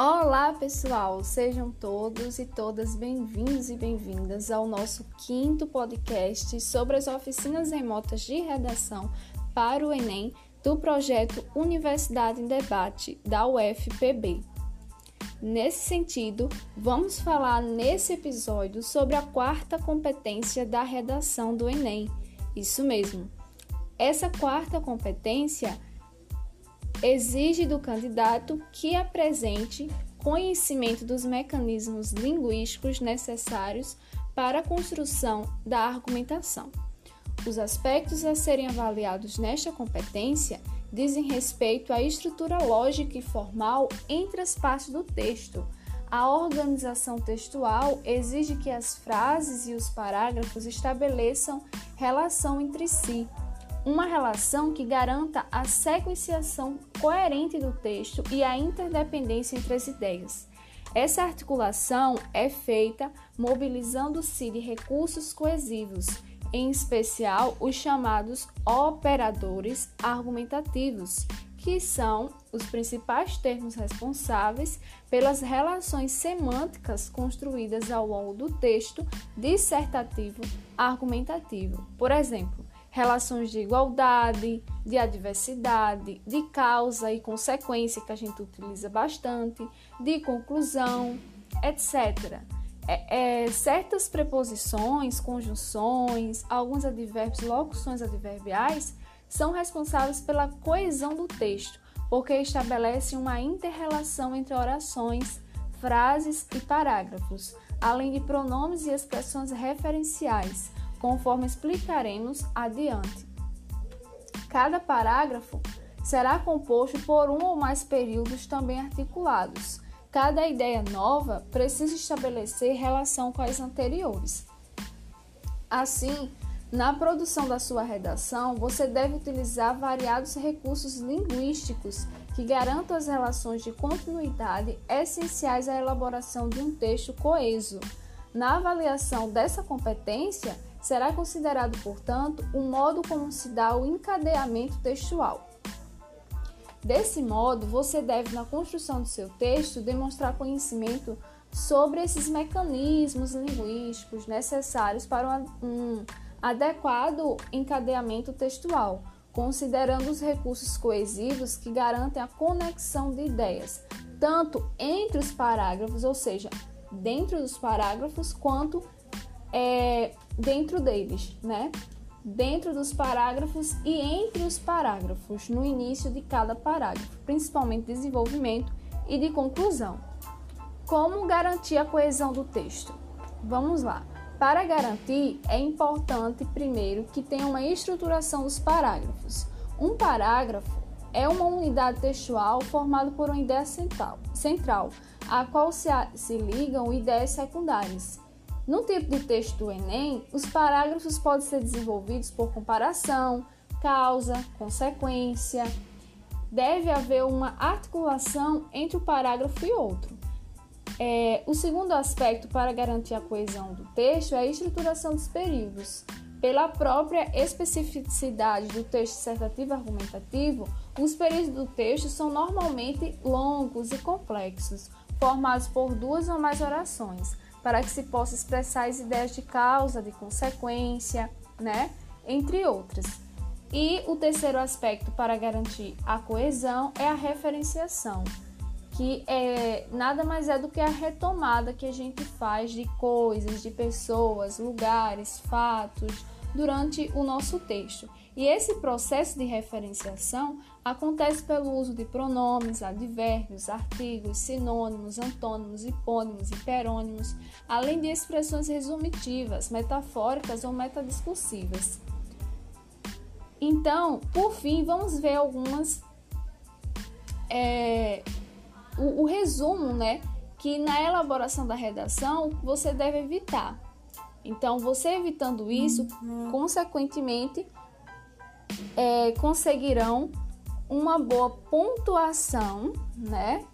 Olá, pessoal! Sejam todos e todas bem-vindos e bem-vindas ao nosso quinto podcast sobre as oficinas remotas de redação para o Enem do projeto Universidade em Debate da UFPB. Nesse sentido, vamos falar nesse episódio sobre a quarta competência da redação do Enem. Isso mesmo. Essa quarta competência exige do candidato que apresente conhecimento dos mecanismos linguísticos necessários para a construção da argumentação. Os aspectos a serem avaliados nesta competência dizem respeito à estrutura lógica e formal entre as partes do texto. A organização textual exige que as frases e os parágrafos estabeleçam relação entre si, uma relação que garanta a sequenciação coerente do texto e a interdependência entre as ideias. Essa articulação é feita mobilizando-se de recursos coesivos, em especial os chamados operadores argumentativos, que são os principais termos responsáveis pelas relações semânticas construídas ao longo do texto dissertativo argumentativo. Por exemplo, relações de igualdade, de adversidade, de causa e consequência, que a gente utiliza bastante, de conclusão, etc. É, é, certas preposições, conjunções, alguns advérbios, locuções adverbiais são responsáveis pela coesão do texto, porque estabelecem uma interrelação entre orações, frases e parágrafos, além de pronomes e expressões referenciais conforme explicaremos adiante. Cada parágrafo será composto por um ou mais períodos também articulados. Cada ideia nova precisa estabelecer relação com as anteriores. Assim, na produção da sua redação, você deve utilizar variados recursos linguísticos que garantam as relações de continuidade essenciais à elaboração de um texto coeso. Na avaliação dessa competência, Será considerado, portanto, o modo como se dá o encadeamento textual. Desse modo, você deve, na construção do seu texto, demonstrar conhecimento sobre esses mecanismos linguísticos necessários para um adequado encadeamento textual, considerando os recursos coesivos que garantem a conexão de ideias, tanto entre os parágrafos, ou seja, dentro dos parágrafos, quanto é, dentro deles, né? Dentro dos parágrafos e entre os parágrafos, no início de cada parágrafo, principalmente desenvolvimento e de conclusão. Como garantir a coesão do texto? Vamos lá. Para garantir, é importante primeiro que tenha uma estruturação dos parágrafos. Um parágrafo é uma unidade textual formada por uma ideia central, central a qual se, se ligam ideias secundárias. No tipo de texto do Enem, os parágrafos podem ser desenvolvidos por comparação, causa, consequência. Deve haver uma articulação entre o parágrafo e outro. É, o segundo aspecto para garantir a coesão do texto é a estruturação dos períodos. Pela própria especificidade do texto dissertativo argumentativo, os períodos do texto são normalmente longos e complexos, formados por duas ou mais orações para que se possa expressar as ideias de causa, de consequência, né? Entre outras. E o terceiro aspecto para garantir a coesão é a referenciação, que é nada mais é do que a retomada que a gente faz de coisas, de pessoas, lugares, fatos durante o nosso texto. E esse processo de referenciação acontece pelo uso de pronomes, advérbios, artigos, sinônimos, antônimos, hipônimos, hiperônimos, além de expressões resumitivas, metafóricas ou metadiscursivas. Então, por fim, vamos ver algumas. É, o, o resumo, né? Que na elaboração da redação você deve evitar. Então, você evitando isso, uhum. consequentemente, é, conseguirão uma boa pontuação, né,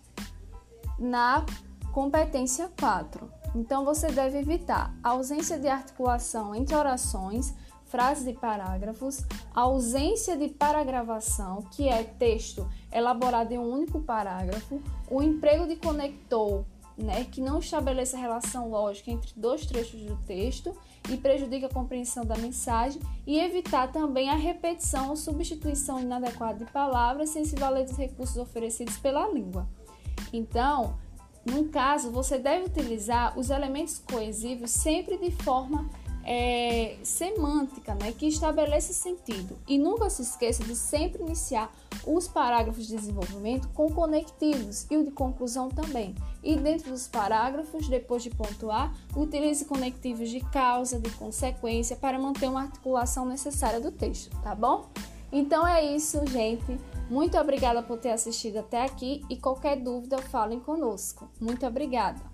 na competência 4. Então você deve evitar ausência de articulação entre orações, frases e parágrafos, ausência de paragravação, que é texto elaborado em um único parágrafo, o emprego de conector, né, que não estabeleça relação lógica entre dois trechos do texto e prejudica a compreensão da mensagem, e evitar também a repetição ou substituição inadequada de palavras sem se valer dos recursos oferecidos pela língua. Então, num caso, você deve utilizar os elementos coesivos sempre de forma é, semântica, né, que estabeleça sentido. E nunca se esqueça de sempre iniciar os parágrafos de desenvolvimento com conectivos e o de conclusão também. E dentro dos parágrafos, depois de pontuar, utilize conectivos de causa, de consequência, para manter uma articulação necessária do texto, tá bom? Então é isso, gente. Muito obrigada por ter assistido até aqui e qualquer dúvida, falem conosco. Muito obrigada!